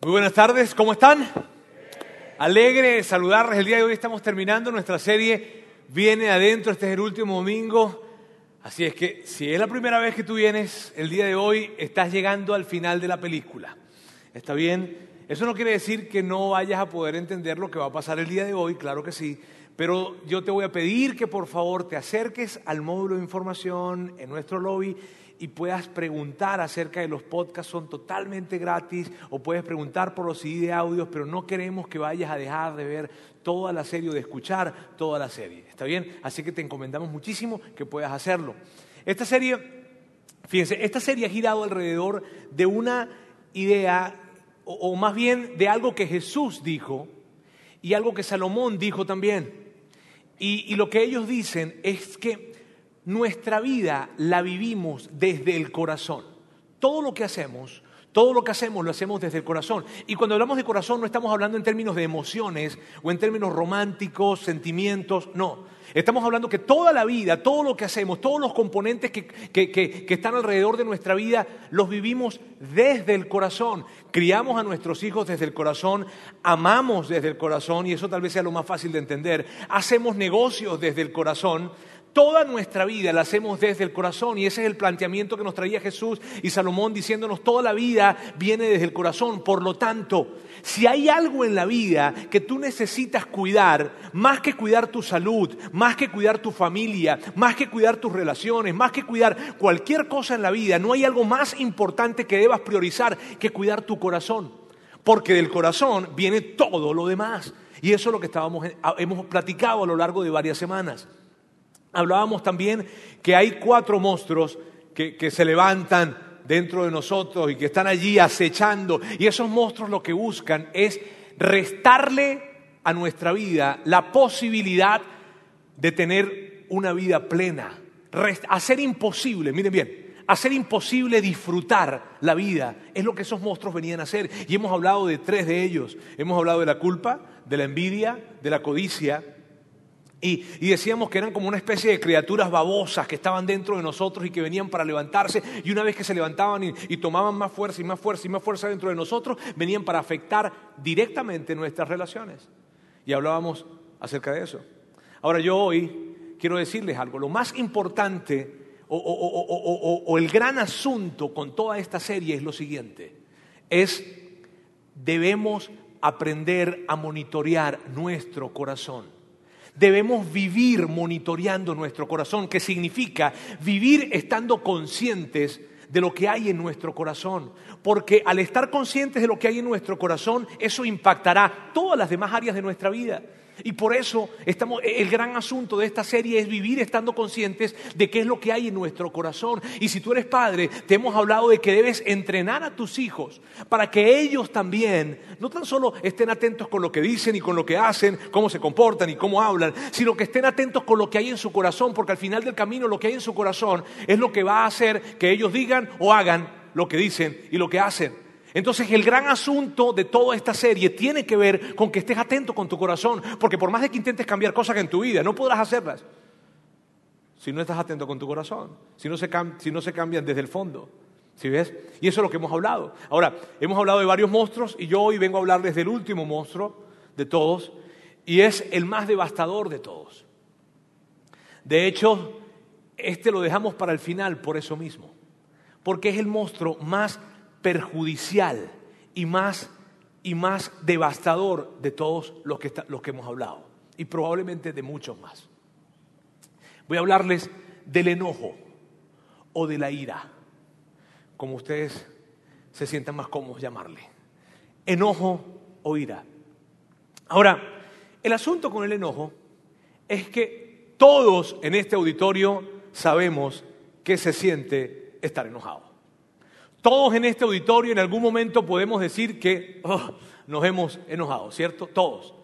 Muy buenas tardes, ¿cómo están? Alegre saludarles. El día de hoy estamos terminando nuestra serie Viene Adentro. Este es el último domingo. Así es que si es la primera vez que tú vienes, el día de hoy estás llegando al final de la película. ¿Está bien? Eso no quiere decir que no vayas a poder entender lo que va a pasar el día de hoy, claro que sí. Pero yo te voy a pedir que por favor te acerques al módulo de información en nuestro lobby y puedas preguntar acerca de los podcasts, son totalmente gratis, o puedes preguntar por los CD de audios, pero no queremos que vayas a dejar de ver toda la serie o de escuchar toda la serie. ¿Está bien? Así que te encomendamos muchísimo que puedas hacerlo. Esta serie, fíjense, esta serie ha girado alrededor de una idea, o, más bien de algo que Jesús dijo y algo que Salomón dijo también. Y lo que ellos dicen es que nuestra vida la vivimos desde el corazón. Todo lo que hacemos, todo lo que hacemos lo hacemos desde el corazón. Y cuando hablamos de corazón no estamos hablando en términos de emociones o en términos románticos, sentimientos, no. Estamos hablando que toda la vida, todo lo que hacemos, todos los componentes que, que, que, que, están alrededor de nuestra vida, los vivimos desde el corazón. Criamos a nuestros hijos desde el corazón, amamos desde el corazón, y eso tal vez sea lo más fácil de entender. Hacemos negocios desde el corazón, Toda nuestra vida la hacemos desde el corazón y ese es el planteamiento que nos traía Jesús y Salomón diciéndonos toda la vida viene desde el corazón. Por lo tanto, si hay algo en la vida que tú necesitas cuidar, más que cuidar tu salud, más que cuidar tu familia, más que cuidar tus relaciones, más que cuidar cualquier cosa en la vida, no hay algo más importante que debas priorizar que cuidar tu corazón. Porque del corazón viene todo lo demás. Y eso es lo que estábamos, hemos platicado a lo largo de varias semanas. Hablábamos también que hay cuatro monstruos que, que, se levantan dentro de nosotros y que están allí acechando. Y esos monstruos lo que buscan es restarle a nuestra vida la posibilidad de tener una vida plena. Hacer imposible, miren bien, hacer imposible disfrutar la vida es lo que esos monstruos venían a hacer. Y hemos hablado de tres de ellos. Hemos hablado de la culpa, de la envidia, de la codicia y, decíamos que eran como una especie de criaturas babosas que estaban dentro de nosotros y que venían para levantarse y una vez que se levantaban y, tomaban más fuerza y más fuerza y más fuerza dentro de nosotros, venían para afectar directamente nuestras relaciones. Y hablábamos acerca de eso. Ahora yo hoy quiero decirles algo. Lo más importante o, o, o el gran asunto con toda esta serie es lo siguiente. Es debemos aprender a monitorear nuestro corazón debemos vivir monitoreando nuestro corazón, que significa vivir estando conscientes de lo que hay en nuestro corazón. Porque al estar conscientes de lo que hay en nuestro corazón, eso impactará todas las demás áreas de nuestra vida. Y por eso estamos, el gran asunto de esta serie es vivir estando conscientes de qué es lo que hay en nuestro corazón. Y si tú eres padre, te hemos hablado de que debes entrenar a tus hijos para que ellos también no tan solo estén atentos con lo que dicen y con lo que hacen, cómo se comportan y cómo hablan, sino que estén atentos con lo que hay en su corazón, porque al final del camino lo que hay en su corazón es lo que va a hacer que ellos digan o hagan lo que dicen y lo que hacen. Entonces el gran asunto de toda esta serie tiene que ver con que estés atento con tu corazón, porque por más de que intentes cambiar cosas en tu vida, no podrás hacerlas si no estás atento con tu corazón, si no se, si no se cambian desde el fondo. ¿Sí ves? Y eso es lo que hemos hablado. Ahora, hemos hablado de varios monstruos y yo hoy vengo a hablarles del último monstruo de todos y es el más devastador de todos. De hecho, este lo dejamos para el final por eso mismo, porque es el monstruo más perjudicial y más, y más devastador de todos los que, los que hemos hablado, y probablemente de muchos más. Voy a hablarles del enojo o de la ira, como ustedes se sientan más cómodos llamarle. Enojo o ira. Ahora, el asunto con el enojo es que todos en este auditorio sabemos que se siente estar enojado. Todos en este auditorio en algún momento podemos decir que oh, nos hemos enojado, ¿cierto? Todos.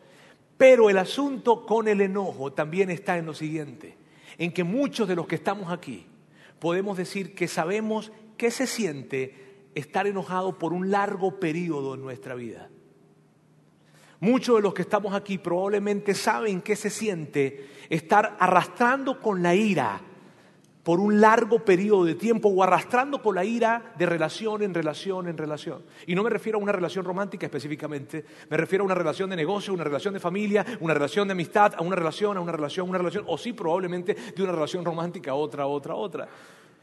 Pero el asunto con el enojo también está en lo siguiente, en que muchos de los que estamos aquí podemos decir que sabemos qué se siente estar enojado por un largo periodo en nuestra vida. Muchos de los que estamos aquí probablemente saben qué se siente estar arrastrando con la ira por un largo periodo de tiempo o arrastrando con la ira de relación en relación en relación. Y no me refiero a una relación romántica específicamente, me refiero a una relación de negocio, una relación de familia, una relación de amistad, a una relación, a una relación, a una relación, o sí probablemente de una relación romántica a otra, otra, otra.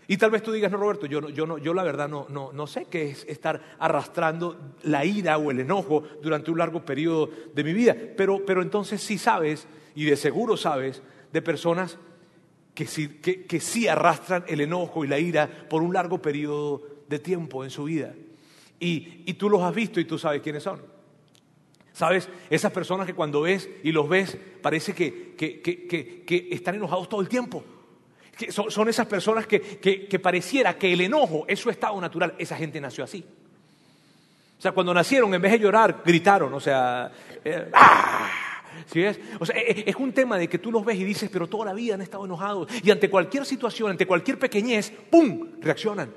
Y tal vez tú digas, no, Roberto, yo, yo, no, yo la verdad no, no, no sé qué es estar arrastrando la ira o el enojo durante un largo periodo de mi vida. Pero, pero entonces sí sabes, y de seguro sabes, de personas que sí, arrastran el enojo y la ira por un largo periodo de tiempo en su vida. Y, tú los has visto y tú sabes quiénes son. ¿Sabes? Esas personas que cuando ves y los ves parece que, están enojados todo el tiempo. son, esas personas que, pareciera que el enojo es su estado natural. Esa gente nació así. O sea, cuando nacieron, en vez de llorar, gritaron. O sea, eh, ¡ah! ¿Sí es? E, e, es un tema de que tú los ves y dices, pero toda la vida han estado enojados. Y ante cualquier situación, ante cualquier pequeñez, ¡pum! reaccionan.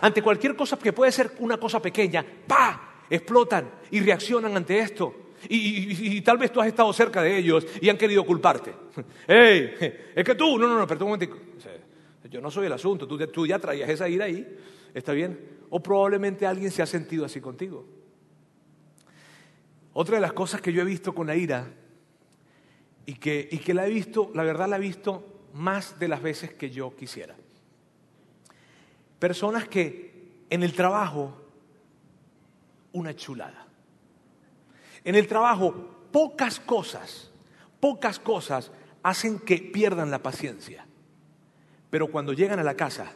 Ante cualquier cosa que puede ser una cosa pequeña, ¡pa! explotan y reaccionan ante esto. Y, tal vez tú has estado cerca de ellos y han querido culparte. ¡Ey! Es que tú, no, no, no, perdón un momento. Yo no soy el asunto, tú, tú ya traías esa ira ahí, ¿está bien? O probablemente alguien se ha sentido así contigo. Otra de las cosas que yo he visto con la ira y que, y que la he visto, la verdad la he visto más de las veces que yo quisiera. Personas que en el trabajo, una chulada. En el trabajo, pocas cosas, pocas cosas hacen que pierdan la paciencia. Pero cuando llegan a la casa,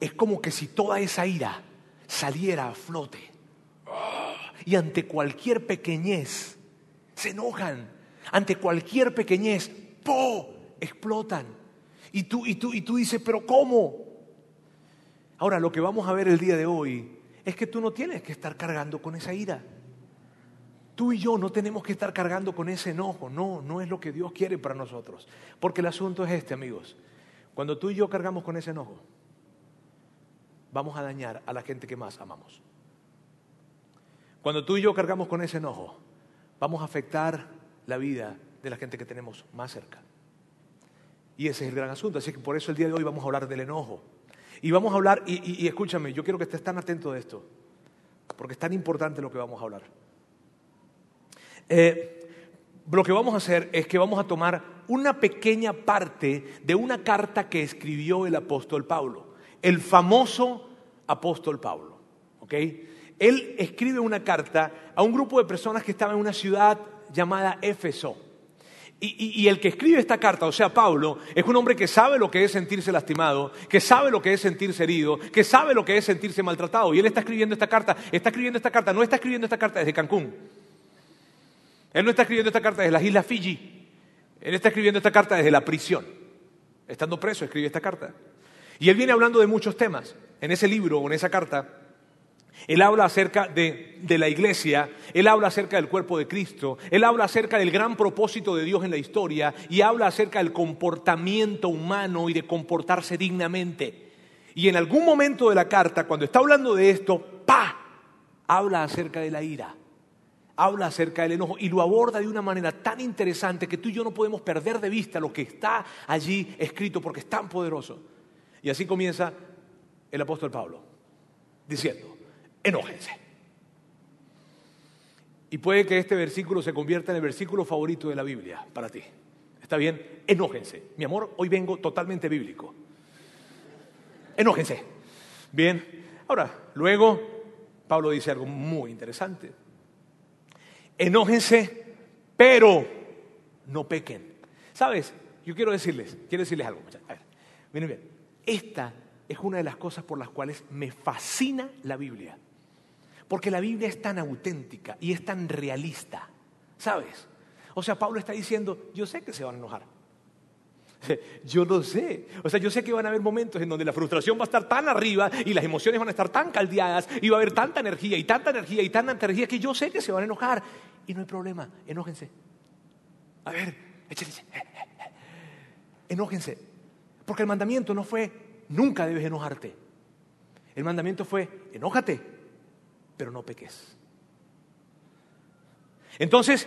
es como que si toda esa ira saliera a flote. Y ante cualquier pequeñez se enojan ante cualquier pequeñez, ¡po! explotan. Y tú, y tú, y tú dices, pero ¿cómo? Ahora, lo que vamos a ver el día de hoy es que tú no tienes que estar cargando con esa ira. Tú y yo no tenemos que estar cargando con ese enojo. No, no es lo que Dios quiere para nosotros. Porque el asunto es este, amigos. Cuando tú y yo cargamos con ese enojo, vamos a dañar a la gente que más amamos. Cuando tú y yo cargamos con ese enojo, vamos a afectar la vida de la gente que tenemos más cerca. Y ese es el gran asunto. Así que por eso el día de hoy vamos a hablar del enojo. Y vamos a hablar, y, escúchame, yo quiero que estés tan atento de esto, porque es tan importante lo que vamos a hablar. Eh, lo que vamos a hacer es que vamos a tomar una pequeña parte de una carta que escribió el apóstol Pablo, el famoso apóstol Pablo. ¿ok? Él escribe una carta a un grupo de personas que estaban en una ciudad llamada Éfeso. Y, el que escribe esta carta, o sea, Pablo, es un hombre que sabe lo que es sentirse lastimado, que sabe lo que es sentirse herido, que sabe lo que es sentirse maltratado. Y él está escribiendo esta carta, está escribiendo esta carta, no está escribiendo esta carta desde Cancún. Él no está escribiendo esta carta desde las Islas Fiji. Él está escribiendo esta carta desde la prisión. Estando preso, escribe esta carta. Y él viene hablando de muchos temas. En ese libro o en esa carta, él habla acerca de, la iglesia, él habla acerca del cuerpo de Cristo, él habla acerca del gran propósito de Dios en la historia y habla acerca del comportamiento humano y de comportarse dignamente. Y en algún momento de la carta, cuando está hablando de esto, ¡pa! Habla acerca de la ira, habla acerca del enojo y lo aborda de una manera tan interesante que tú y yo no podemos perder de vista lo que está allí escrito porque es tan poderoso. Y así comienza el apóstol Pablo, diciendo, enójense. Y puede que este versículo se convierta en el versículo favorito de la Biblia para ti. ¿Está bien? Enójense. Mi amor, hoy vengo totalmente bíblico. Enójense. Bien. Ahora, luego Pablo dice algo muy interesante. Enójense, pero no pequen. ¿Sabes? Yo quiero decirles, quiero decirles algo. A ver, miren bien. Esta es una de las cosas por las cuales me fascina la Biblia. Porque la Biblia es tan auténtica y es tan realista, ¿sabes? O sea, Pablo está diciendo, yo sé que se van a enojar. Yo lo sé. O sea, yo sé que van a haber momentos en donde la frustración va a estar tan arriba y las emociones van a estar tan caldeadas y va a haber tanta energía y tanta energía y tanta energía que yo sé que se van a enojar. Y no hay problema, enójense. A ver, échense. Enójense. Porque el mandamiento no fue, nunca debes enojarte. El mandamiento fue, enójate, pero no peques. Entonces,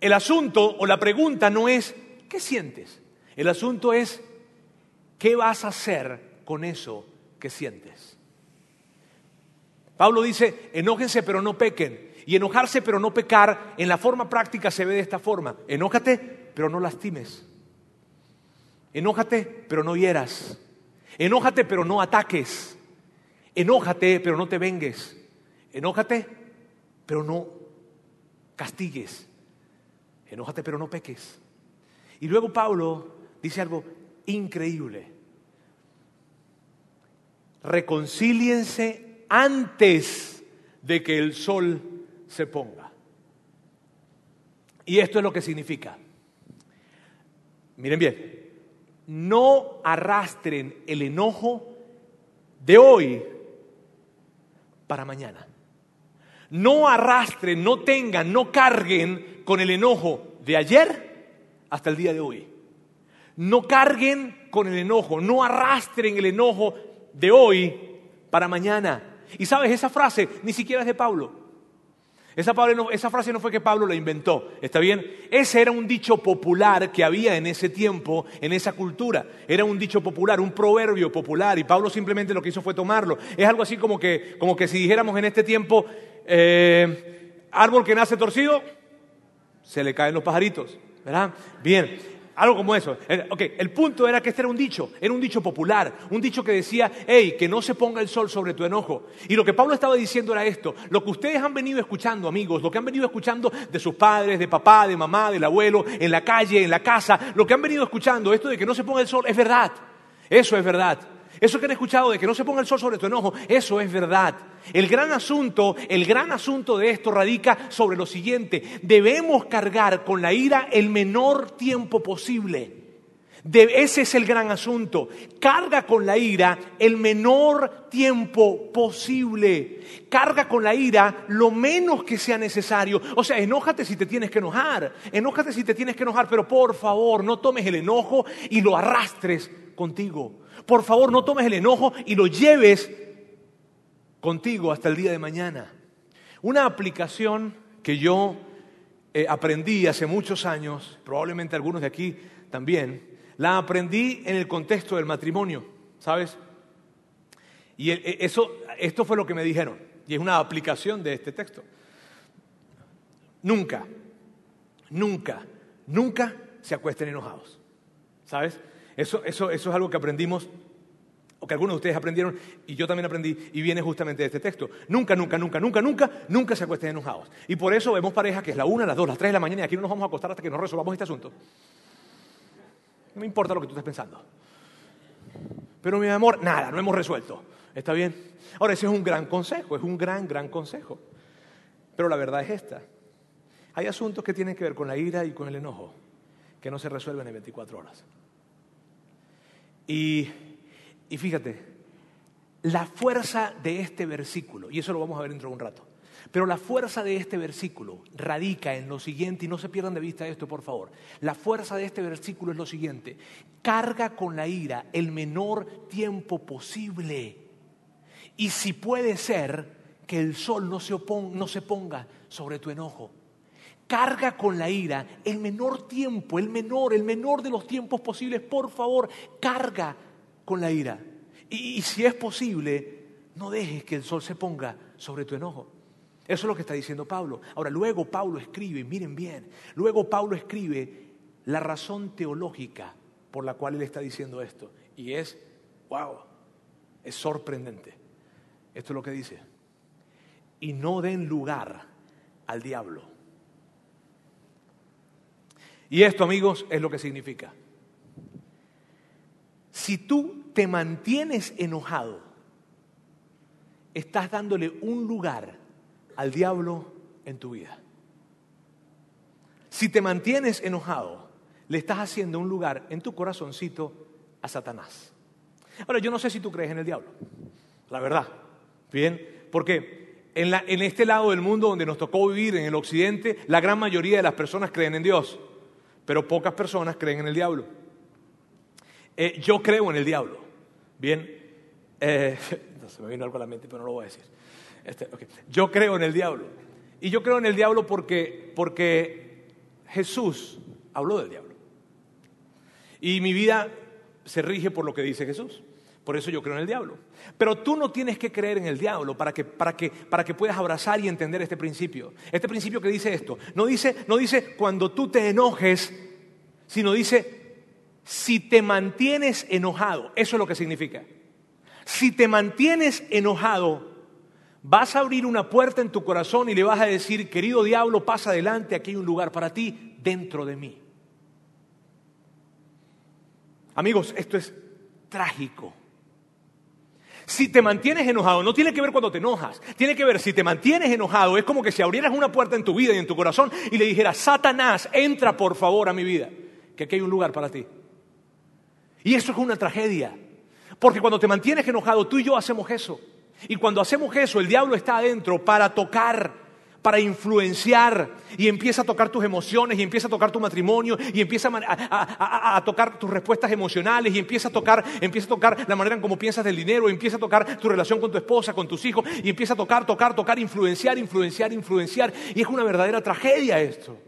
el asunto o la pregunta no es, ¿qué sientes? El asunto es, ¿qué vas a hacer con eso que sientes? Pablo dice, enójense pero no pequen. Y enojarse pero no pecar, en la forma práctica se ve de esta forma. Enójate pero no lastimes. Enójate pero no hieras. Enójate pero no ataques. Enójate pero no te vengues. Enójate pero no castigues. Enójate pero no peques. Y luego Pablo dice algo increíble. Reconcíliense antes de que el sol se ponga. Y esto es lo que significa. Miren bien, no arrastren el enojo de hoy para mañana. No arrastren, no tengan, no carguen con el enojo de ayer hasta el día de hoy. No carguen con el enojo, no arrastren el enojo de hoy para mañana. Y sabes, esa frase ni siquiera es de Pablo. Esa, frase no fue que Pablo la inventó, ¿está bien? Ese era un dicho popular que había en ese tiempo, en esa cultura. Era un dicho popular, un proverbio popular, y Pablo simplemente lo que hizo fue tomarlo. Es algo así como que, como que si dijéramos en este tiempo, eh, árbol que nace torcido, se le caen los pajaritos, ¿verdad? Bien, algo como eso. Eh, ok, el punto era que este era un dicho, era un dicho popular, un dicho que decía, hey, que no se ponga el sol sobre tu enojo. Y lo que Pablo estaba diciendo era esto, lo que ustedes han venido escuchando, amigos, lo que han venido escuchando de sus padres, de papá, de mamá, del abuelo, en la calle, en la casa, lo que han venido escuchando, esto de que no se ponga el sol, es verdad. Eso es verdad. Eso que han escuchado de que no se ponga el sol sobre tu enojo, eso es verdad. El gran asunto, el gran asunto de esto radica sobre lo siguiente. Debemos cargar con la ira el menor tiempo posible. ese es el gran asunto. Carga con la ira el menor tiempo posible. Carga con la ira lo menos que sea necesario. O sea, enójate si te tienes que enojar. Enójate si te tienes que enojar, pero por favor, no tomes el enojo y lo arrastres contigo por favor no tomes el enojo y lo lleves contigo hasta el día de mañana. Una aplicación que yo eh, aprendí hace muchos años, probablemente algunos de aquí también, la aprendí en el contexto del matrimonio, ¿sabes? Y e, eso, esto fue lo que me dijeron, y es una aplicación de este texto. Nunca, nunca, nunca se acuesten enojados, ¿sabes? Eso, es algo que aprendimos o que algunos de ustedes aprendieron y yo también aprendí y viene justamente de este texto. Nunca, nunca, nunca, nunca, nunca, nunca se acuesten enojados. Y por eso vemos parejas que es la una, las dos, las tres de la mañana y aquí no nos vamos a acostar hasta que nos resolvamos este asunto. No me importa lo que tú estés pensando. Pero mi amor, nada, no hemos resuelto. ¿Está bien? Ahora, ese es un gran consejo, es un gran, gran consejo. Pero la verdad es esta. Hay asuntos que tienen que ver con la ira y con el enojo que no se resuelven en 24 horas. Y, fíjate, la fuerza de este versículo, y eso lo vamos a ver dentro de un rato, pero la fuerza de este versículo radica en lo siguiente, y no se pierdan de vista esto, por favor. La fuerza de este versículo es lo siguiente, carga con la ira el menor tiempo posible. Y si puede ser que el sol no se, no se ponga sobre tu enojo, carga con la ira el menor tiempo, el menor, el menor de los tiempos posibles, por favor, carga con la ira. Y, si es posible, no dejes que el sol se ponga sobre tu enojo. Eso es lo que está diciendo Pablo. Ahora, luego Pablo escribe, miren bien, luego Pablo escribe la razón teológica por la cual él está diciendo esto. Y es, wow, es sorprendente. Esto es lo que dice. Y no den lugar al diablo. Y esto, amigos, es lo que significa. Si tú te mantienes enojado, estás dándole un lugar al diablo en tu vida. Si te mantienes enojado, le estás haciendo un lugar en tu corazoncito a Satanás. Ahora, yo no sé si tú crees en el diablo, la verdad. Bien, porque en, en este lado del mundo donde nos tocó vivir, en el occidente, la gran mayoría de las personas creen en Dios pero pocas personas creen en el diablo. Eh, yo creo en el diablo. Bien, eh, se me vino algo a la mente, pero no lo voy a decir. Este, yo creo en el diablo. Y yo creo en el diablo porque, porque Jesús habló del diablo. Y mi vida se rige por lo que dice Jesús. Por eso yo creo en el diablo. Pero tú no tienes que creer en el diablo para que, para que, para que puedas abrazar y entender este principio. Este principio que dice esto. No dice, no dice cuando tú te enojes, sino dice si te mantienes enojado. Eso es lo que significa. Si te mantienes enojado, vas a abrir una puerta en tu corazón y le vas a decir, querido diablo, pasa adelante, aquí hay un lugar para ti dentro de mí. Amigos, esto es trágico. Si te mantienes enojado, no tiene que ver cuando te enojas, tiene que ver si te mantienes enojado, es como que si abrieras una puerta en tu vida y en tu corazón y le dijeras, Satanás, entra por favor a mi vida, que aquí hay un lugar para ti. Y eso es una tragedia, porque cuando te mantienes enojado, tú y yo hacemos eso. Y cuando hacemos eso, el diablo está adentro para tocar para influenciar y empieza a tocar tus emociones y empieza a tocar tu matrimonio y empieza a, tocar tus respuestas emocionales y empieza a tocar empieza a tocar la manera en cómo piensas del dinero, empieza a tocar tu relación con tu esposa, con tus hijos y empieza a tocar, tocar, tocar, influenciar, influenciar, influenciar y es una verdadera tragedia esto.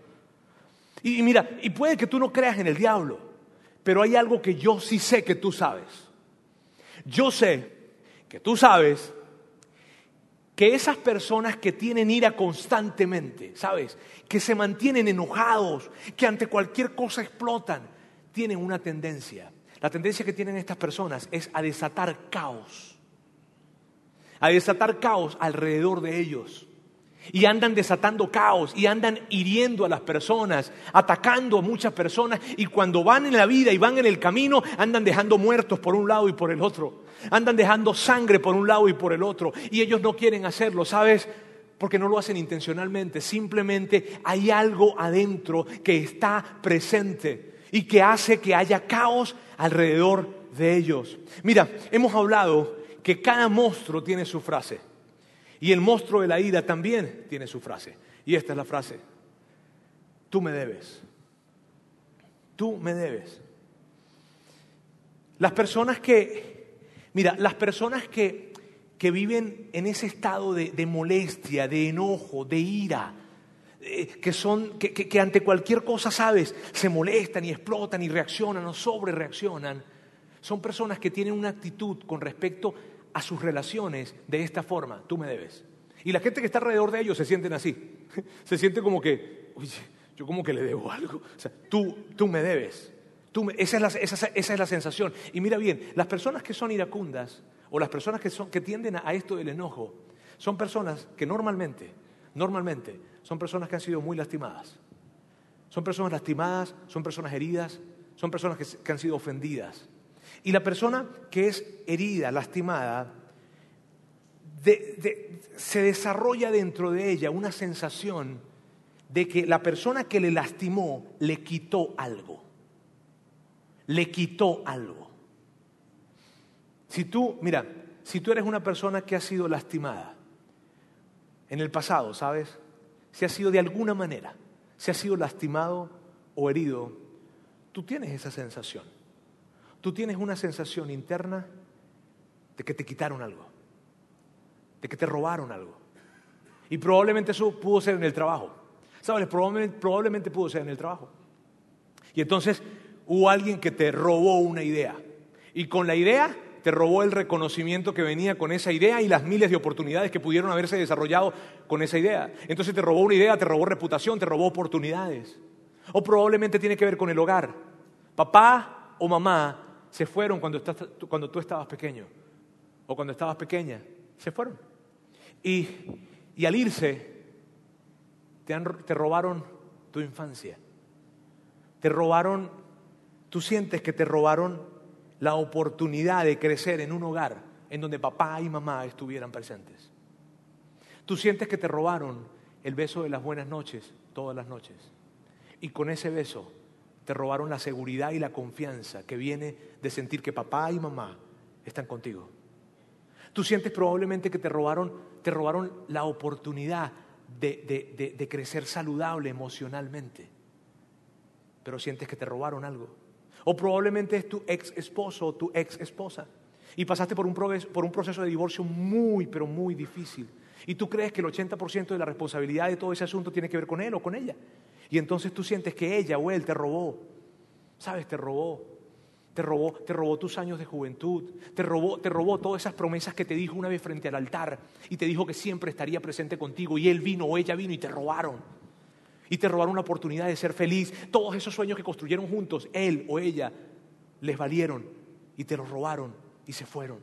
Y, y mira, y puede que tú no creas en el diablo, pero hay algo que yo sí sé que tú sabes. Yo sé que tú sabes que esas personas que tienen ira constantemente, ¿sabes? Que se mantienen enojados, que ante cualquier cosa explotan, tienen una tendencia. La tendencia que tienen estas personas es a desatar caos. A desatar caos alrededor de ellos. Y andan desatando caos y andan hiriendo a las personas, atacando a muchas personas. Y cuando van en la vida y van en el camino, andan dejando muertos por un lado y por el otro. Andan dejando sangre por un lado y por el otro. Y ellos no quieren hacerlo, ¿sabes? Porque no lo hacen intencionalmente. Simplemente hay algo adentro que está presente y que hace que haya caos alrededor de ellos. Mira, hemos hablado que cada monstruo tiene su frase. Y el monstruo de la ira también tiene su frase. Y esta es la frase. Tú me debes. Tú me debes. Las personas que Mira, las personas que, que viven en ese estado de, molestia, de enojo, de ira, eh, que, son, que, que, ante cualquier cosa, sabes, se molestan y explotan y reaccionan o sobre reaccionan, son personas que tienen una actitud con respecto a sus relaciones de esta forma, tú me debes. Y la gente que está alrededor de ellos se sienten así, se siente como que, oye, yo como que le debo algo, o sea, tú, tú me debes esa, es la, sensación. Y mira bien, las personas que son iracundas o las personas que, son, que tienden a esto del enojo son personas que normalmente, normalmente, son personas que han sido muy lastimadas. Son personas lastimadas, son personas heridas, son personas que, han sido ofendidas. Y la persona que es herida, lastimada, se desarrolla dentro de ella una sensación de que la persona que le lastimó le quitó algo le quitó algo. Si tú, mira, si tú eres una persona que ha sido lastimada en el pasado, ¿sabes? Si ha sido de alguna manera, si ha sido lastimado o herido, tú tienes esa sensación. Tú tienes una sensación interna de que te quitaron algo, de que te robaron algo. Y probablemente eso pudo ser en el trabajo. ¿Sabes? Probablemente, pudo ser en el trabajo. Y entonces hubo alguien que te robó una idea. Y con la idea te robó el reconocimiento que venía con esa idea y las miles de oportunidades que pudieron haberse desarrollado con esa idea. Entonces te robó una idea, te robó reputación, te robó oportunidades. O probablemente tiene que ver con el hogar. Papá o mamá se fueron cuando, tú estabas pequeño o cuando estabas pequeña. Se fueron. Y, al irse, te, te robaron tu infancia. Te robaron tú sientes que te robaron la oportunidad de crecer en un hogar en donde papá y mamá estuvieran presentes. Tú sientes que te robaron el beso de las buenas noches todas las noches. Y con ese beso te robaron la seguridad y la confianza que viene de sentir que papá y mamá están contigo. Tú sientes probablemente que te robaron, te robaron la oportunidad de, crecer saludable emocionalmente, pero sientes que te robaron algo. O probablemente es tu ex esposo o tu ex esposa. Y pasaste por un proceso de divorcio muy, pero muy difícil. Y tú crees que el 80% de la responsabilidad de todo ese asunto tiene que ver con él o con ella. Y entonces tú sientes que ella o él te robó. ¿Sabes? Te robó. te robó, te robó tus años de juventud, te robó, te robó todas esas promesas que te dijo una vez frente al altar y te dijo que siempre estaría presente contigo y él vino o ella vino y te robaron. Y te robaron una oportunidad de ser feliz. Todos esos sueños que construyeron juntos, él o ella, les valieron y te los robaron y se fueron.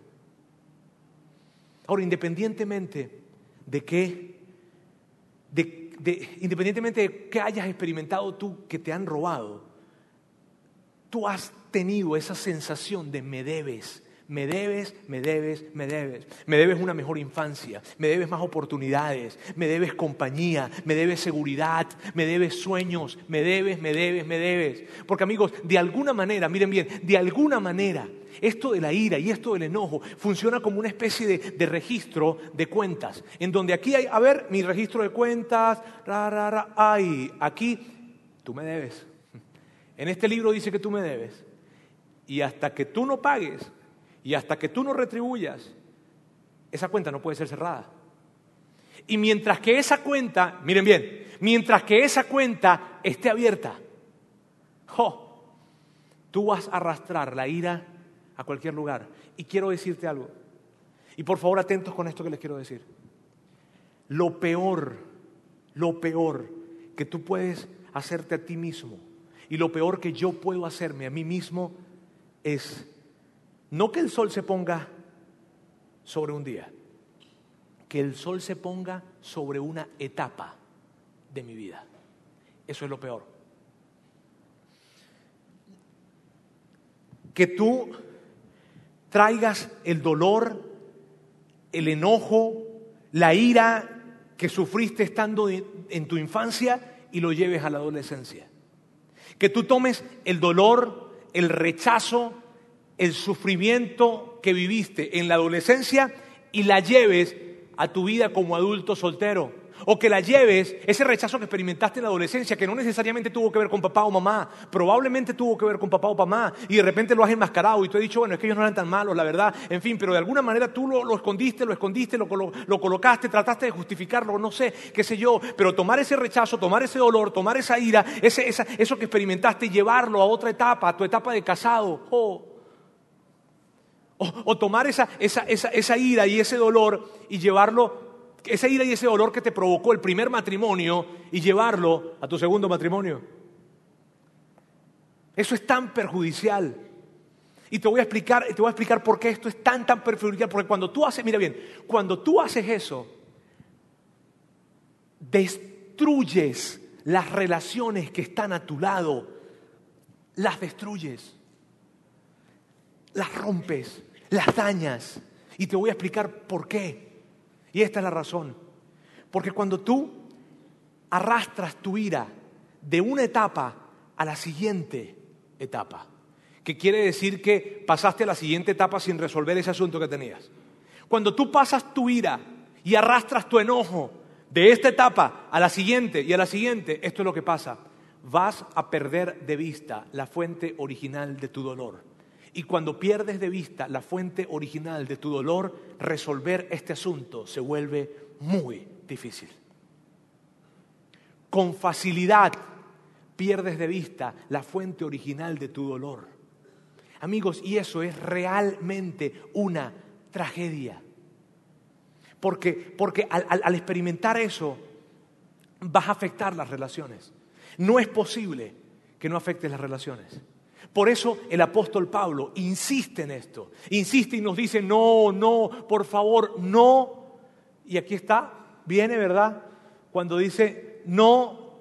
Ahora, independientemente de qué, de, independientemente de qué hayas experimentado tú que te han robado, tú has tenido esa sensación de me debes, me debes, me debes, me debes. Me debes una mejor infancia, me debes más oportunidades, me debes compañía, me debes seguridad, me debes sueños, me debes, me debes, me debes. Porque amigos, de alguna manera, miren bien, de alguna manera, esto de la ira y esto del enojo funciona como una especie de, registro de cuentas, en donde aquí hay, a ver, mi registro de cuentas, ra, ra, ra, ay, aquí tú me debes. En este libro dice que tú me debes. Y hasta que tú no pagues y hasta que tú no retribuyas, esa cuenta no puede ser cerrada. Y mientras que esa cuenta, miren bien, mientras que esa cuenta esté abierta, tú vas a arrastrar la ira a cualquier lugar. Y quiero decirte algo. Y por favor atentos con esto que les quiero decir. Lo peor, lo peor que tú puedes hacerte a ti mismo y lo peor que yo puedo hacerme a mí mismo es no que el sol se ponga sobre un día, que el sol se ponga sobre una etapa de mi vida. Eso es lo peor. Que tú traigas el dolor, el enojo, la ira que sufriste estando en tu infancia y lo lleves a la adolescencia. Que tú tomes el dolor, el rechazo, el sufrimiento que viviste en la adolescencia y la lleves a tu vida como adulto soltero o que la lleves, ese rechazo que experimentaste en la adolescencia, que no necesariamente tuvo que ver con papá o mamá, probablemente tuvo que ver con papá o mamá, y de repente lo has enmascarado y tú has dicho, bueno, es que ellos no eran tan malos, la verdad, en fin, pero de alguna manera tú lo, escondiste, lo escondiste, lo, lo, colocaste, trataste de justificarlo, no sé, qué sé yo, pero tomar ese rechazo, tomar ese dolor, tomar esa ira, ese, eso que experimentaste llevarlo a otra etapa, a tu etapa de casado, oh, o, tomar esa, esa, esa, ira y ese dolor y llevarlo esa ira y ese dolor que te provocó el primer matrimonio y llevarlo a tu segundo matrimonio. Eso es tan perjudicial. Y te voy a explicar, te voy a explicar por qué esto es tan tan perjudicial, porque cuando tú haces, mira bien, cuando tú haces eso, destruyes las relaciones que están a tu lado, las destruyes, las rompes, las dañas. Y te voy a explicar por qué. Y esta es la razón. Porque cuando tú arrastras tu ira de una etapa a la siguiente etapa, que quiere decir que pasaste a la siguiente etapa sin resolver ese asunto que tenías. Cuando tú pasas tu ira y arrastras tu enojo de esta etapa a la siguiente y a la siguiente, esto es lo que pasa. Vas a perder de vista la fuente original de tu dolor. Y cuando pierdes de vista la fuente original de tu dolor, resolver este asunto se vuelve muy difícil. Con facilidad pierdes de vista la fuente original de tu dolor. Amigos, y eso es realmente una tragedia. Porque, porque al, al experimentar eso, vas a afectar las relaciones. No es posible que no afectes las relaciones. Por eso el apóstol Pablo insiste en esto, insiste y nos dice, no, no, por favor, no. Y aquí está, viene, ¿verdad? Cuando dice, no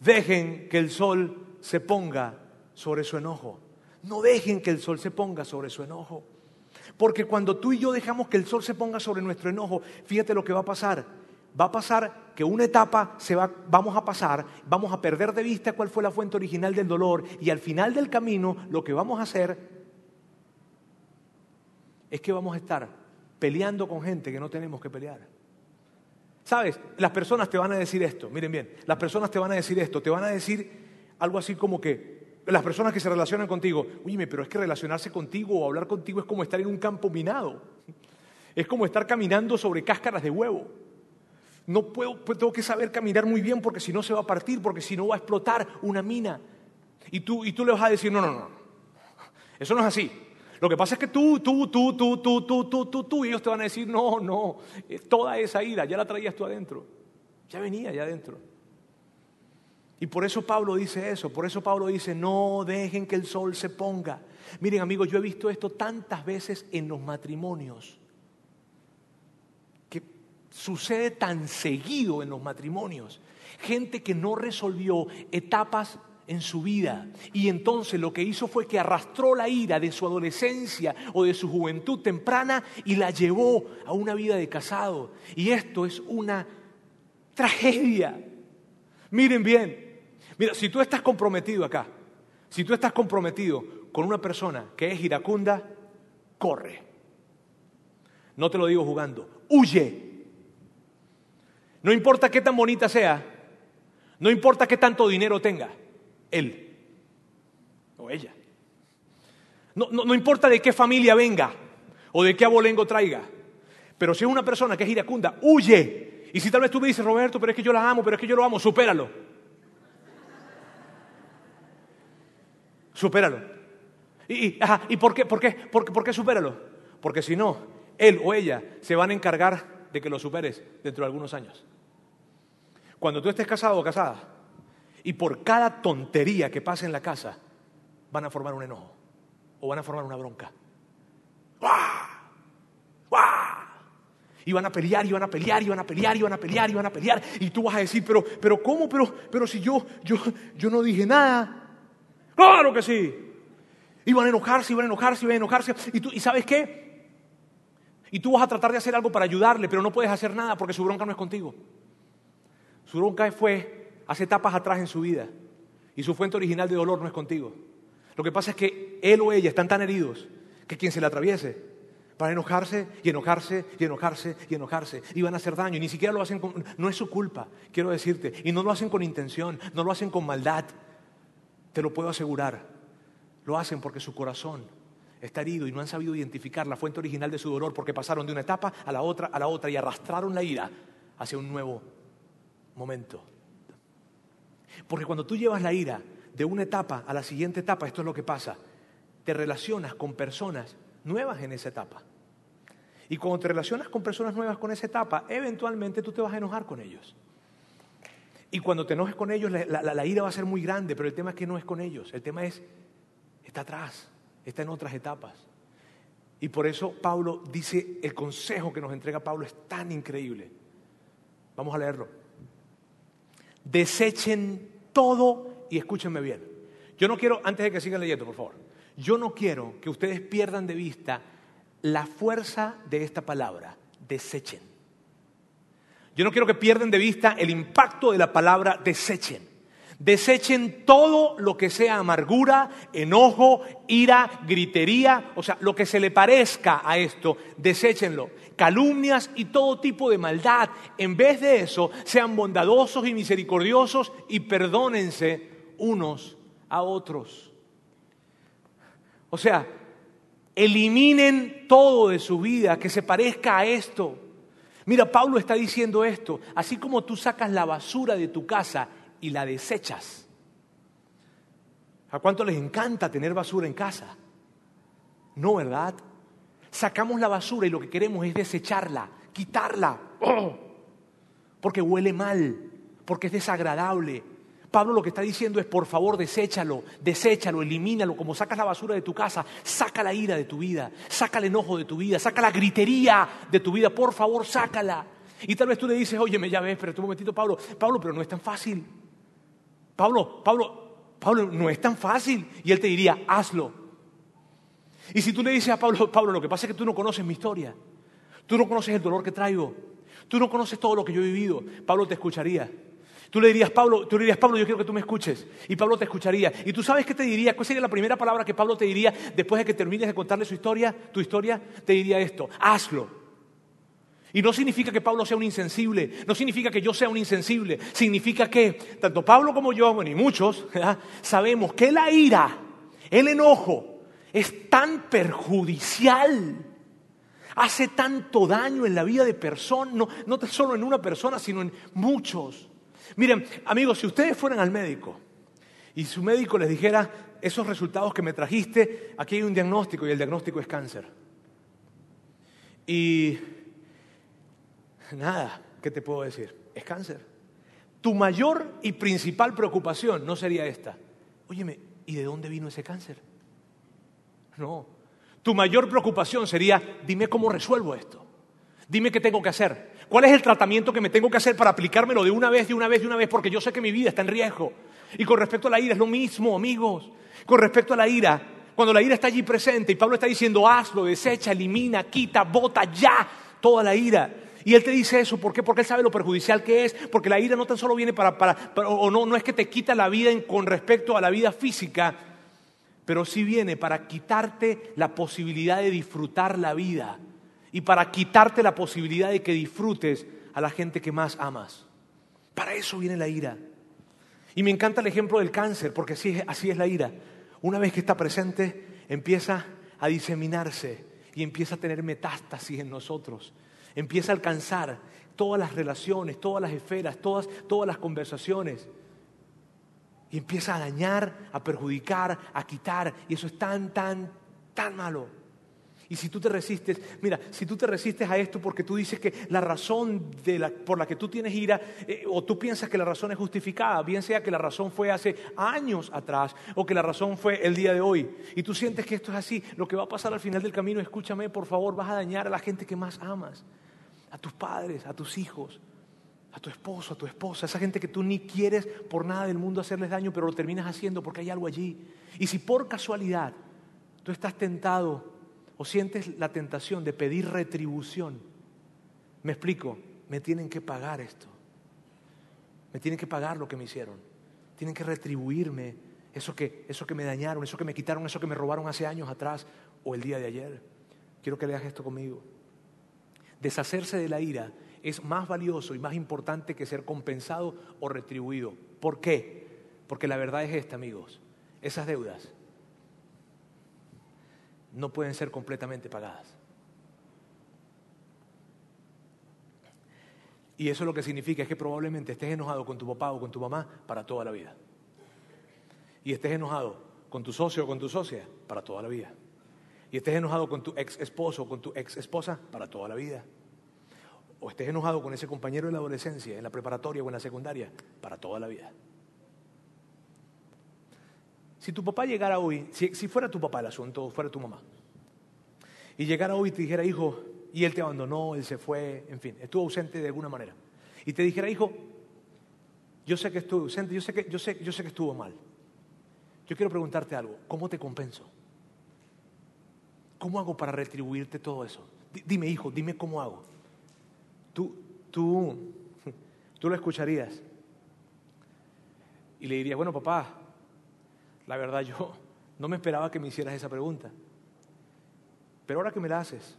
dejen que el sol se ponga sobre su enojo. No dejen que el sol se ponga sobre su enojo. Porque cuando tú y yo dejamos que el sol se ponga sobre nuestro enojo, fíjate lo que va a pasar va a pasar que una etapa se va, vamos a pasar, vamos a perder de vista cuál fue la fuente original del dolor y al final del camino lo que vamos a hacer es que vamos a estar peleando con gente que no tenemos que pelear. ¿Sabes? Las personas te van a decir esto, miren bien, las personas te van a decir esto, te van a decir algo así como que las personas que se relacionan contigo, oye, pero es que relacionarse contigo o hablar contigo es como estar en un campo minado, es como estar caminando sobre cáscaras de huevo no puedo, pues tengo que saber caminar muy bien porque si no se va a partir, porque si no va a explotar una mina. Y tú, y tú le vas a decir, no, no, no, Eso no es así. Lo que pasa es que tú, tú, tú, tú, tú, tú, tú, tú, tú, y ellos te van a decir, no, no, toda esa ira ya la traías tú adentro. Ya venía ya adentro. Y por eso Pablo dice eso, por eso Pablo dice, no dejen que el sol se ponga. Miren amigos, yo he visto esto tantas veces en los matrimonios, sucede tan seguido en los matrimonios. Gente que no resolvió etapas en su vida. Y entonces lo que hizo fue que arrastró la ira de su adolescencia o de su juventud temprana y la llevó a una vida de casado. Y esto es una tragedia. Miren bien, mira, si tú estás comprometido acá, si tú estás comprometido con una persona que es iracunda, corre. No te lo digo jugando, huye. No importa qué tan bonita sea, no importa qué tanto dinero tenga él o ella. No, no, importa de qué familia venga o de qué abolengo traiga, pero si es una persona que es iracunda, huye. Y si tal vez tú me dices, Roberto, pero es que yo la amo, pero es que yo lo amo, supéralo. Supéralo. ¿Y, ¿y por, qué, por, qué, por, por qué supéralo? Porque si no, él o ella se van a encargar de que lo superes dentro de algunos años. Cuando tú estés casado o casada, y por cada tontería que pase en la casa, van a formar un enojo o van a formar una bronca. Y van a pelear, y van a pelear, y van a pelear, y van a pelear, y van a pelear. Y tú vas a decir, pero, pero ¿cómo? Pero, pero si yo, yo, yo no dije nada. Claro que sí. Y van a enojarse, y van a enojarse, y van a enojarse. Y, tú, ¿Y sabes qué? Y tú vas a tratar de hacer algo para ayudarle, pero no puedes hacer nada porque su bronca no es contigo. Su bronca fue hace etapas atrás en su vida. Y su fuente original de dolor no es contigo. Lo que pasa es que él o ella están tan heridos que quien se le atraviese para enojarse y enojarse y enojarse y enojarse y van a hacer daño. Y ni siquiera lo hacen no es su culpa, quiero decirte, y no lo hacen con intención, no lo hacen con maldad, te lo puedo asegurar, lo hacen porque su corazón está herido y no han sabido identificar la fuente original de su dolor porque pasaron de una etapa a la otra, a la otra y arrastraron la ira hacia un nuevo momento. Porque cuando tú llevas la ira de una etapa a la siguiente etapa, esto es lo que pasa. Te relacionas con personas nuevas en esa etapa. Y cuando te relacionas con personas nuevas con esa etapa, eventualmente tú te vas a enojar con ellos. Y cuando te enojes con ellos, la, ira va a ser muy grande, pero el tema es que no es con ellos. El tema es, está atrás, está en otras etapas. Y por eso Pablo dice, el consejo que nos entrega Pablo es tan increíble. Vamos a leerlo desechen todo y escúchenme bien. Yo no quiero, antes de que sigan leyendo, por favor, yo no quiero que ustedes pierdan de vista la fuerza de esta palabra, desechen. Yo no quiero que pierdan de vista el impacto de la palabra desechen. Desechen todo lo que sea amargura, enojo, ira, gritería, o sea, lo que se le parezca a esto, deséchenlo. Calumnias y todo tipo de maldad. En vez de eso, sean bondadosos y misericordiosos y perdónense unos a otros. O sea, eliminen todo de su vida que se parezca a esto. Mira, Pablo está diciendo esto, así como tú sacas la basura de tu casa y la desechas. ¿A cuánto les encanta tener basura en casa? No, ¿verdad? Sacamos la basura y lo que queremos es desecharla, quitarla, ¡Oh! porque huele mal, porque es desagradable. Pablo lo que está diciendo es, por favor, deséchalo, deséchalo, elimínalo, como sacas la basura de tu casa, saca la ira de tu vida, saca el enojo de tu vida, saca la gritería de tu vida, por favor, sácala. Y tal vez tú le dices, oye, me ya ves, pero un momentito, Pablo, Pablo, pero no es tan fácil. Pablo, Pablo, Pablo, no es tan fácil. Y él te diría, hazlo. Y si tú le dices a Pablo, Pablo, lo que pasa es que tú no conoces mi historia. Tú no conoces el dolor que traigo. Tú no conoces todo lo que yo he vivido. Pablo te escucharía. Tú le dirías, Pablo, tú le dirías, Pablo, yo quiero que tú me escuches. Y Pablo te escucharía. Y tú sabes qué te diría, cuál sería la primera palabra que Pablo te diría después de que termines de contarle su historia, tu historia, te diría esto, hazlo. Y no significa que Pablo sea un insensible, no significa que yo sea un insensible, significa que tanto Pablo como yo, bueno, y muchos, sabemos que la ira, el enojo, es tan perjudicial, hace tanto daño en la vida de personas, no, no solo en una persona, sino en muchos. Miren, amigos, si ustedes fueran al médico y su médico les dijera, esos resultados que me trajiste, aquí hay un diagnóstico y el diagnóstico es cáncer. Y nada, ¿qué te puedo decir? Es cáncer. Tu mayor y principal preocupación no sería esta. Óyeme, ¿y de dónde vino ese cáncer? No. Tu mayor preocupación sería, dime cómo resuelvo esto. Dime qué tengo que hacer. ¿Cuál es el tratamiento que me tengo que hacer para aplicármelo de una vez, de una vez, de una vez? Porque yo sé que mi vida está en riesgo. Y con respecto a la ira es lo mismo, amigos. Con respecto a la ira, cuando la ira está allí presente y Pablo está diciendo hazlo, desecha, elimina, quita, bota ya toda la ira. Y él te dice eso, ¿por qué? Porque él sabe lo perjudicial que es, porque la ira no tan solo viene para, para, o no, no es que te quita la vida con respecto a la vida física, pero sí viene para quitarte la posibilidad de disfrutar la vida y para quitarte la posibilidad de que disfrutes a la gente que más amas. Para eso viene la ira. Y me encanta el ejemplo del cáncer, porque así es, la ira. Una vez que está presente, empieza a diseminarse y empieza a tener metástasis en nosotros. Empieza a alcanzar todas las relaciones, todas las esferas, todas, todas las conversaciones. Y empieza a dañar, a perjudicar, a quitar. Y eso es tan, tan, tan malo. Y si tú te resistes, mira, si tú te resistes a esto porque tú dices que la razón por la que tú tienes ira, eh, o tú piensas que la razón es justificada, bien sea que la razón fue hace años atrás, o que la razón fue el día de hoy, y tú sientes que esto es así, lo que va a pasar al final del camino, escúchame, por favor, vas a dañar a la gente que más amas, a tus padres, a tus hijos, a tu esposo, a tu esposa, a esa gente que tú ni quieres por nada del mundo hacerles daño, pero lo terminas haciendo porque hay algo allí. Y si por casualidad tú estás tentado o sientes la tentación de pedir retribución, me explico, me tienen que pagar esto. Me tienen que pagar lo que me hicieron. Tienen que retribuirme eso que, eso que me dañaron, eso que me quitaron, eso que me robaron hace años atrás o el día de ayer. Quiero que leas esto conmigo. Deshacerse de la ira es más valioso y más importante que ser compensado o retribuido. ¿Por qué? Porque la verdad es esta, amigos. Esas deudas no pueden ser completamente pagadas. Y eso lo que significa es que probablemente estés enojado con tu papá o con tu mamá para toda la vida. Y estés enojado con tu socio o con tu socia para toda la vida. Y estés enojado con tu ex esposo o con tu ex esposa para toda la vida. O estés enojado con ese compañero de la adolescencia, en la preparatoria o en la secundaria, para toda la vida. Si tu papá llegara hoy, si, fuera tu papá el asunto, fuera tu mamá, y llegara hoy y te dijera, hijo, y él te abandonó, él se fue, en fin, estuvo ausente de alguna manera, y te dijera, hijo, yo sé que estuvo ausente, yo sé que, yo sé, yo sé que estuvo mal. Yo quiero preguntarte algo, ¿cómo te compenso? ¿Cómo hago para retribuirte todo eso? Dime, hijo, dime cómo hago. Tú, tú, tú lo escucharías y le dirías, bueno, papá, la verdad yo no me esperaba que me hicieras esa pregunta. Pero ahora que me la haces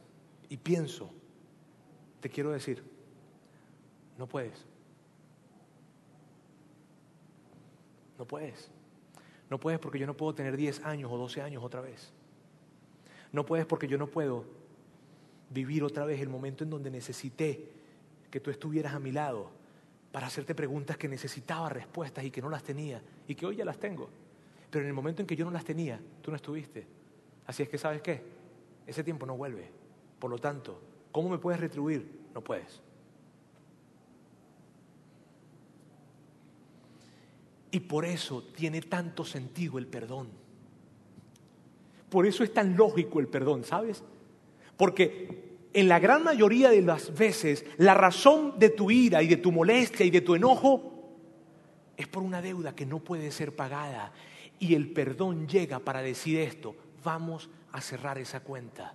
y pienso, te quiero decir, no puedes. No puedes. No puedes porque yo no puedo tener 10 años o 12 años otra vez. No puedes porque yo no puedo vivir otra vez el momento en donde necesité que tú estuvieras a mi lado para hacerte preguntas que necesitaba respuestas y que no las tenía y que hoy ya las tengo. Pero en el momento en que yo no las tenía, tú no estuviste. Así es que, ¿sabes qué? Ese tiempo no vuelve. Por lo tanto, ¿cómo me puedes retribuir? No puedes. Y por eso tiene tanto sentido el perdón. Por eso es tan lógico el perdón, ¿sabes? Porque en la gran mayoría de las veces la razón de tu ira y de tu molestia y de tu enojo es por una deuda que no puede ser pagada y el perdón llega para decir esto, vamos a cerrar esa cuenta,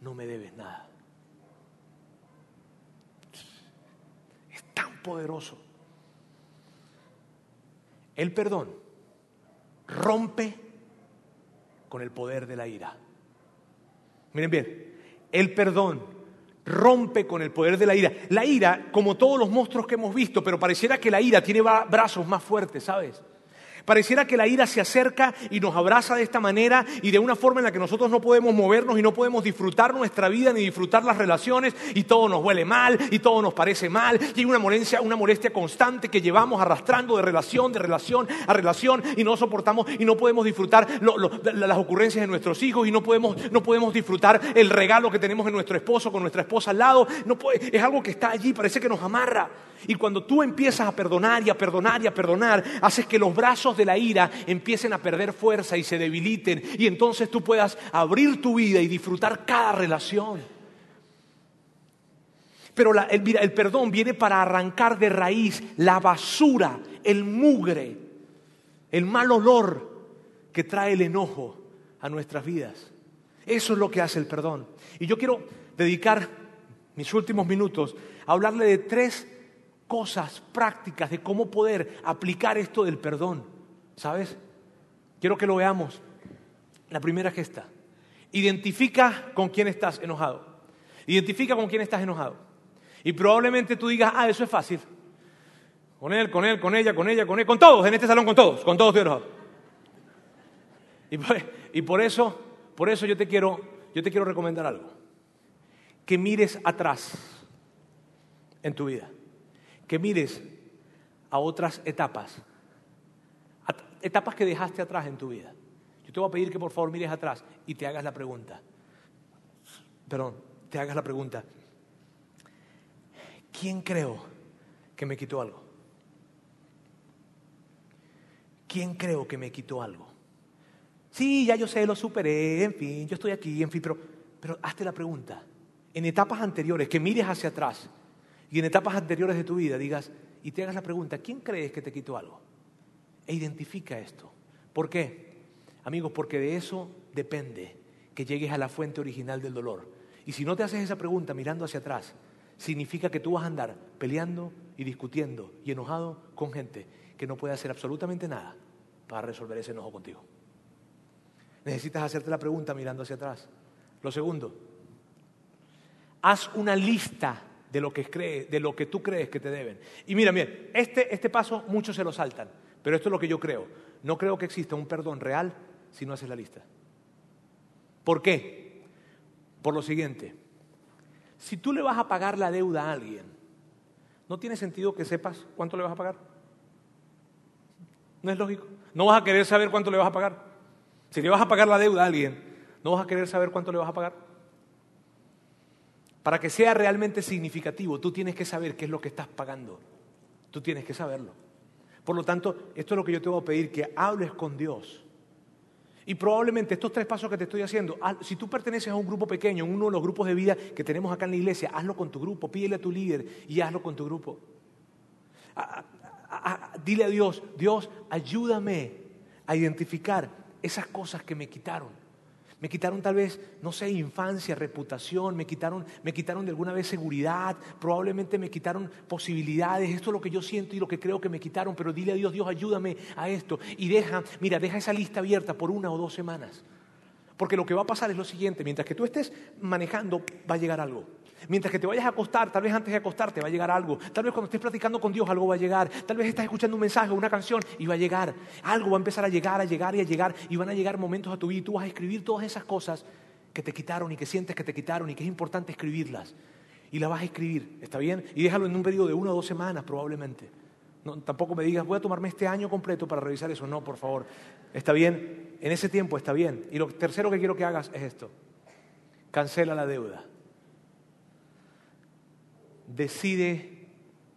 no me debes nada. Es tan poderoso. El perdón rompe con el poder de la ira. Miren bien, el perdón rompe con el poder de la ira. La ira, como todos los monstruos que hemos visto, pero pareciera que la ira tiene brazos más fuertes, ¿sabes? Pareciera que la ira se acerca y nos abraza de esta manera y de una forma en la que nosotros no podemos movernos y no podemos disfrutar nuestra vida ni disfrutar las relaciones y todo nos huele mal y todo nos parece mal y hay una molestia, constante que llevamos arrastrando de relación, de relación a relación y no soportamos y no podemos disfrutar las ocurrencias de nuestros hijos y no podemos, no podemos disfrutar el regalo que tenemos en nuestro esposo con nuestra esposa al lado. Es algo que está allí, parece que nos amarra. Y cuando tú empiezas a perdonar y a perdonar y a perdonar, haces que los brazos de la ira empiecen a perder fuerza y se debiliten. Y entonces tú puedas abrir tu vida y disfrutar cada relación. Pero el, el perdón viene para arrancar de raíz la basura, el mugre, el mal olor que trae el enojo a nuestras vidas. Eso es lo que hace el perdón. Y yo quiero dedicar mis últimos minutos a hablarle de tres cosas prácticas de cómo poder aplicar esto del perdón. ¿Sabes? Quiero que lo veamos. La primera es esta. Identifica con quién estás enojado. Identifica con quién estás enojado. Y probablemente tú digas, ah, eso es fácil. Con él, con él, con ella, con ella, con él, con todos, en este salón con todos, con todos estoy enojado. Y por, eso, por eso yo te quiero, yo te quiero recomendar algo. Que mires atrás en tu vida que mires a otras etapas, etapas que dejaste atrás en tu vida. Yo te voy a pedir que por favor mires atrás y te hagas la pregunta. Perdón, te hagas la pregunta. ¿Quién creo que me quitó algo? ¿Quién creo que me quitó algo? Sí, ya yo sé, lo superé, en fin, yo estoy aquí, en fin, pero, pero hazte la pregunta. En etapas anteriores, que mires hacia atrás y en etapas anteriores de tu vida digas y te hagas la pregunta, ¿quién crees que te quitó algo? E identifica esto. ¿Por qué? Amigos, porque de eso depende que llegues a la fuente original del dolor. Y si no te haces esa pregunta mirando hacia atrás, significa que tú vas a andar peleando y discutiendo y enojado con gente que no puede hacer absolutamente nada para resolver ese enojo contigo. Necesitas hacerte la pregunta mirando hacia atrás. Lo segundo, haz una lista de lo que, de lo que tú crees que te deben. Y mira, mira, este, este paso muchos se lo saltan, pero esto es lo que yo creo. No creo que exista un perdón real si no haces la lista. ¿Por qué? Por lo siguiente, si tú le vas a pagar la deuda a alguien, ¿no tiene sentido que sepas cuánto le vas a pagar? ¿No es lógico? ¿No vas a querer saber cuánto le vas a pagar? Si le vas a pagar la deuda a alguien, ¿no vas a querer saber cuánto le vas a pagar? Para que sea realmente significativo, tú tienes que saber qué es lo que estás pagando. Tú tienes que saberlo. Por lo tanto, esto es lo que yo te voy a pedir, que hables con Dios. Y probablemente estos tres pasos que te estoy haciendo, si tú perteneces a un grupo pequeño, uno de los grupos de vida que tenemos acá en la iglesia, hazlo con tu grupo, pídele a tu líder y hazlo con tu grupo. dile a Dios, Dios, ayúdame a identificar esas cosas que me quitaron me quitaron tal vez, no sé, infancia, reputación, me quitaron, me quitaron de alguna vez seguridad, probablemente me quitaron posibilidades. Esto es lo que yo siento y lo que creo que me quitaron, pero dile a Dios, Dios, ayúdame a esto. Y deja, mira, deja esa lista abierta por una o dos semanas. Porque lo que va a pasar es lo siguiente, mientras que tú estés manejando, va a llegar algo. Mientras que te vayas a acostar, tal vez antes de acostarte va a llegar algo. Tal vez cuando estés platicando con Dios algo va a llegar. Tal vez estás escuchando un mensaje o una canción y va a llegar. Algo va a empezar a llegar, a llegar y a llegar. Y van a llegar momentos a tu vida y tú vas a escribir todas esas cosas que te quitaron y que sientes que te quitaron y que es importante escribirlas. Y las vas a escribir, ¿está bien? Y déjalo en un periodo de una o dos semanas probablemente. tampoco me digas, voy a tomarme este año completo para revisar eso. No, por favor. Está bien, en ese tiempo está bien. Y lo tercero que quiero que hagas es esto. Cancela la deuda decide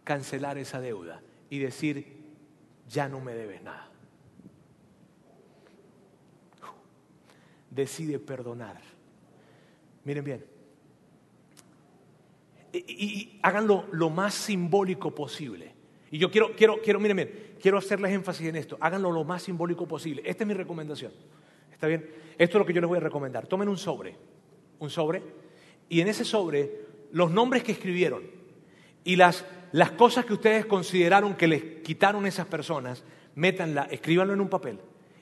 cancelar esa deuda y decir, ya no me debes nada. Decide perdonar. Miren bien. Y, háganlo lo más simbólico posible. Y yo quiero, quiero, quiero, miren bien, quiero hacerles énfasis en esto. Háganlo lo más simbólico posible. Esta es mi recomendación. ¿Está bien? Esto es lo que yo les voy a recomendar. Tomen un sobre, un sobre, y en ese sobre los nombres que escribieron, y las, las cosas que ustedes consideraron que les quitaron esas personas, métanla, escríbanlo en un papel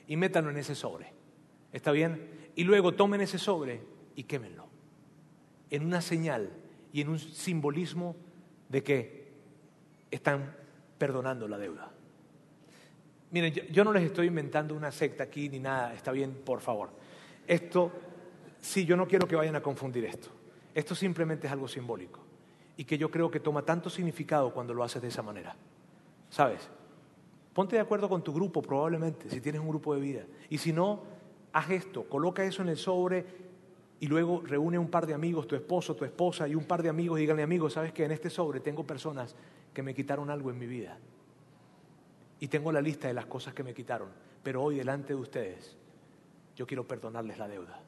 y métanlo en ese sobre. ¿Está bien? Y luego tomen ese sobre y quémenlo. En una señal y en un simbolismo de que están perdonando la deuda. Miren, yo, no les estoy inventando una secta aquí ni nada, está bien, por favor. Esto, sí, yo no quiero que vayan a confundir esto. Esto simplemente es algo simbólico y que yo creo que toma tanto significado cuando lo haces de esa manera. ¿Sabes? Ponte de acuerdo con tu grupo probablemente, si tienes un grupo de vida. Y si no, haz esto, coloca eso en el sobre y luego reúne un par de amigos, tu esposo, tu esposa y un par de amigos y díganle amigos, sabes que en este sobre tengo personas que me quitaron algo en mi vida. Y tengo la lista de las cosas que me quitaron, pero hoy delante de ustedes yo quiero perdonarles la deuda.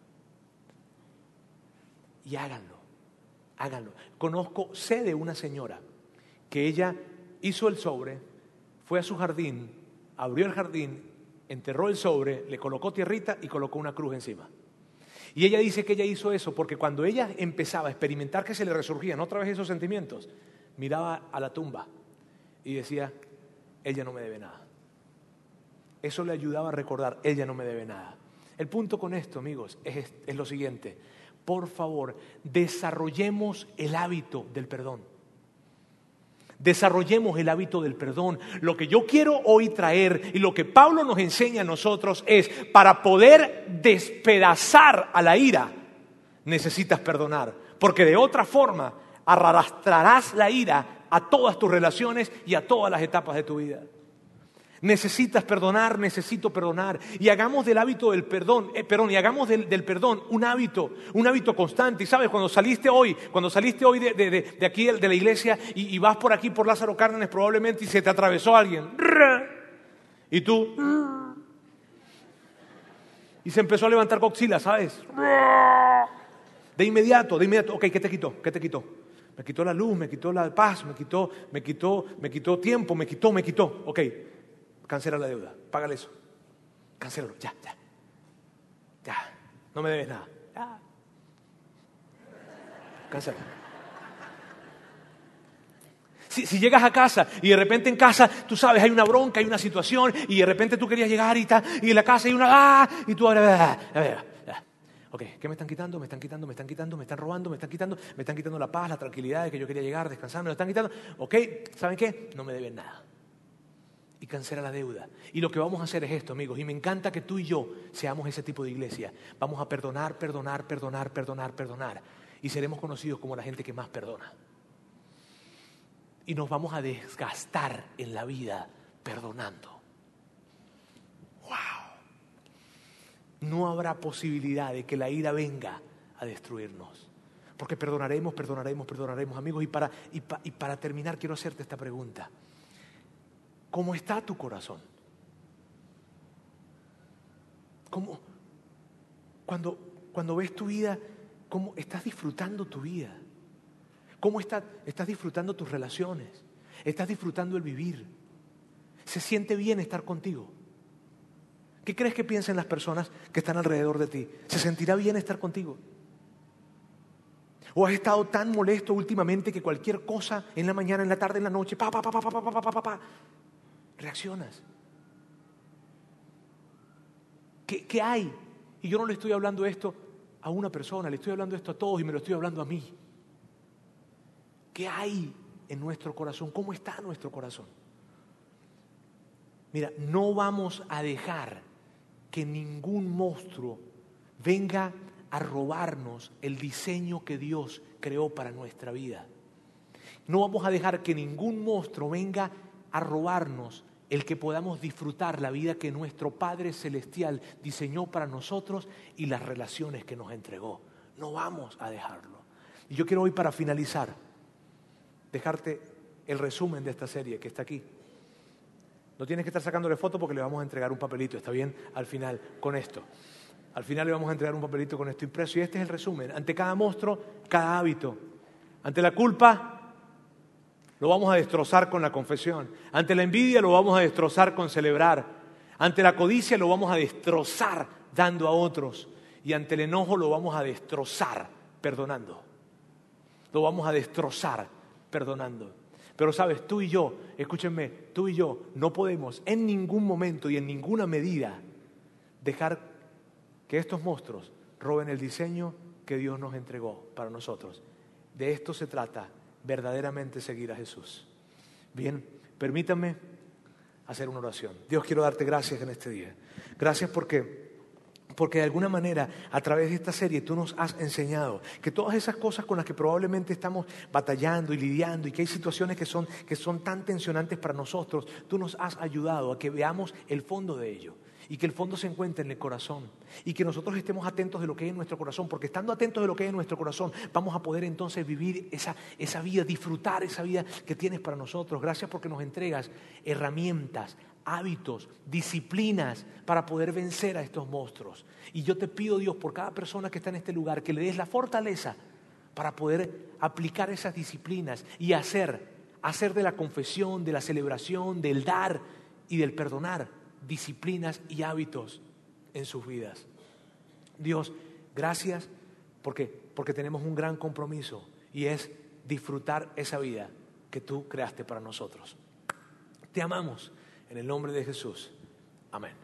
Y háganlo, háganlo. Conozco, sé de una señora que ella hizo el sobre, fue a su jardín, abrió el jardín, enterró el sobre, le colocó tierrita y colocó una cruz encima. Y ella dice que ella hizo eso porque cuando ella empezaba a experimentar que se le resurgían otra vez esos sentimientos, miraba a la tumba y decía, ella no me debe nada. Eso le ayudaba a recordar, ella no me debe nada. El punto con esto, amigos, es, es lo siguiente. Por favor, desarrollemos el hábito del perdón desarrollemos el hábito del perdón. Lo que yo quiero hoy traer y lo que Pablo nos enseña a nosotros es, para poder despedazar a la ira, necesitas perdonar, porque de otra forma arrastrarás la ira a todas tus relaciones y a todas las etapas de tu vida. Necesitas perdonar, necesito perdonar. Y hagamos del hábito del perdón, eh, perdón, y hagamos del, perdón un hábito, un hábito constante. Y sabes, cuando saliste hoy, cuando saliste hoy de, aquí, de la iglesia, y, vas por aquí, por Lázaro Cárdenas, probablemente, y se te atravesó alguien. Y tú. Y se empezó a levantar coxilas, ¿sabes? De inmediato, de inmediato. Ok, ¿qué te quitó? ¿Qué te quitó? Me quitó la luz, me quitó la paz, me quitó, me quitó, me quitó tiempo, me quitó, me quitó. Ok, cancela la deuda, págale eso. Cancélalo, ya, ya. Ya, no me debes nada. Ya. Cancela. Si, llegas a casa y de repente en casa, tú sabes, hay una bronca, hay una situación, y de repente tú querías llegar y, y en la casa hay una, ¡ah! y tú ahora, a ver, ok, ¿qué me están quitando? Me están quitando, me están quitando, me están robando, me están quitando, me están quitando la paz, la tranquilidad de que yo quería llegar, descansar, me lo están quitando. Ok, ¿saben qué? No me deben nada y cancela la deuda. Y lo que vamos a hacer es esto, amigos, y me encanta que tú y yo seamos ese tipo de iglesia. Vamos a perdonar, perdonar, perdonar, perdonar, perdonar. Y seremos conocidos como la gente que más perdona. Y nos vamos a desgastar en la vida perdonando. ¡Wow! No habrá posibilidad de que la ira venga a destruirnos. Porque perdonaremos, perdonaremos, perdonaremos, amigos. Y para, y para terminar, quiero hacerte esta pregunta. ¿Cómo está tu corazón? ¿Cómo, cuando, cuando ves tu vida, cómo estás disfrutando tu vida? ¿Cómo estás disfrutando tus relaciones? ¿Estás disfrutando el vivir? ¿Se siente bien estar contigo? ¿Qué crees que piensan las personas que están alrededor de ti? ¿Se sentirá bien estar contigo? ¿O has estado tan molesto últimamente que cualquier cosa en la mañana, en la tarde, en la noche, pa, pa, pa, pa, pa, pa, pa, pa, pa, reaccionas? ¿Qué, hay? Y yo no le estoy hablando esto a una persona, le estoy hablando esto a todos y me lo estoy hablando a mí. ¿Qué hay en nuestro corazón? ¿Cómo está nuestro corazón? Mira, no vamos a dejar que ningún monstruo venga a robarnos el diseño que Dios creó para nuestra vida. No vamos a dejar que ningún monstruo venga a robarnos el que podamos disfrutar la vida que nuestro Padre Celestial diseñó para nosotros y las relaciones que nos entregó. No vamos a dejarlo. Y yo quiero hoy para finalizar, dejarte el resumen de esta serie que está aquí. No tienes que estar sacándole foto porque le vamos a entregar un papelito, está bien, al final con esto. Al final le vamos a entregar un papelito con esto impreso. Y este es el resumen. Ante cada monstruo, cada hábito. Ante la culpa, lo vamos a destrozar con la confesión. Ante la envidia lo vamos a destrozar con celebrar. Ante la codicia lo vamos a destrozar dando a otros. Y ante el enojo lo vamos a destrozar perdonando. Lo vamos a destrozar perdonando. Pero sabes, tú y yo, escúchenme, tú y yo no podemos en ningún momento y en ninguna medida dejar que estos monstruos roben el diseño que Dios nos entregó para nosotros. De esto se trata verdaderamente seguir a Jesús. Bien, permítanme hacer una oración. Dios, quiero darte gracias en este día. Gracias porque porque de alguna manera, a través de esta serie, tú nos has enseñado que todas esas cosas con las que probablemente estamos batallando y lidiando y que hay situaciones que son, que son tan tensionantes para nosotros, tú nos has ayudado a que veamos el fondo de ello y que el fondo se encuentre en el corazón y que nosotros estemos atentos de lo que hay en nuestro corazón, porque estando atentos de lo que hay en nuestro corazón vamos a poder entonces vivir esa, esa vida, disfrutar esa vida que tienes para nosotros. Gracias porque nos entregas herramientas, hábitos, disciplinas para poder vencer a estos monstruos. Y yo te pido, Dios, por cada persona que está en este lugar, que le des la fortaleza para poder aplicar esas disciplinas y hacer, hacer de la confesión, de la celebración, del dar y del perdonar disciplinas y hábitos en sus vidas. Dios, gracias porque, porque tenemos un gran compromiso y es disfrutar esa vida que tú creaste para nosotros. Te amamos en el nombre de Jesús. Amén.